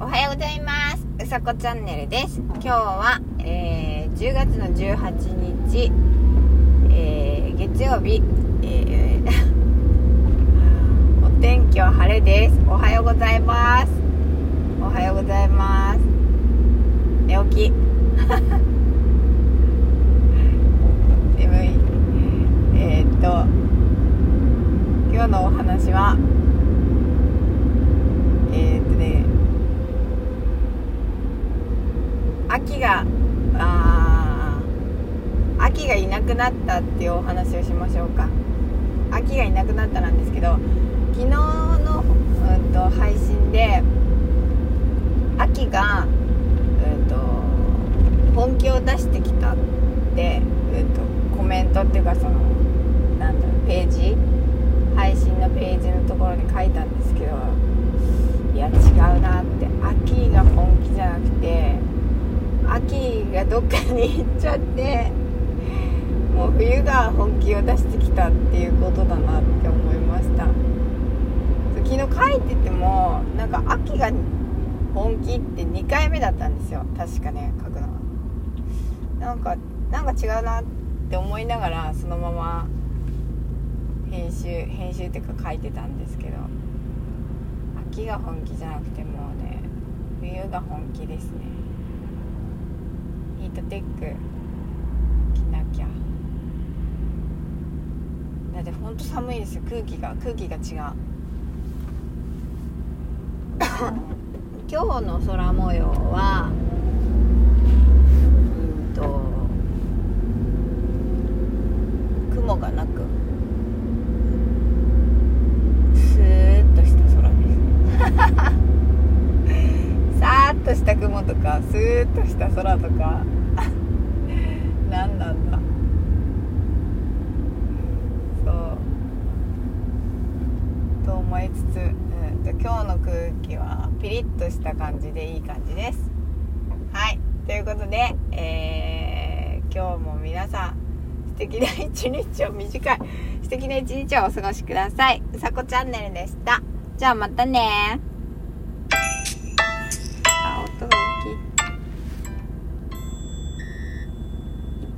おはようございます。うさこチャンネルです。今日は、えー、10月の18日、えー、月曜日、えー お天気は晴れです。おはようございますおはようございます寝起き眠いえー、っと今日のお話はえー、っとね秋があ秋がいなくなったっていうお話をしましょうか。秋がいなくなったなんですけど昨日の、うん、と配信で秋が、うん、と本気を出してきたって、うん、とコメントっていうかそのなんだろうページ？配信のページのところに書いたんですけどいや違うなって。秋が本気じゃなくて秋がどっかに行っちゃってもう冬が本気を出してきたっていうことだなって思いました。昨日書いててもなんか秋が本気って2回目だったんですよ。確かね書くのは。なんかなんか違うなって思いながらそのまま編集編集っていうか書いてたんですけど秋が本気じゃなくてもうね冬が本気ですね。ヒートテック着なきゃ。だってほんと寒いですよ。空気が空気が違う。今日の空模様はうんと雲がなくスーッとした空ですさーっとした雲とかスーッとした空とか。何なんだ。そう。と思いつつ、うん、と今日の空気はピリッとした感じでいい感じです。はい。ということで、えー今日も皆さん素敵な一日を短い素敵な一日をお過ごしください。うさこチャンネルでした。じゃあまたね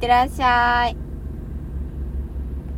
ってらっしゃい。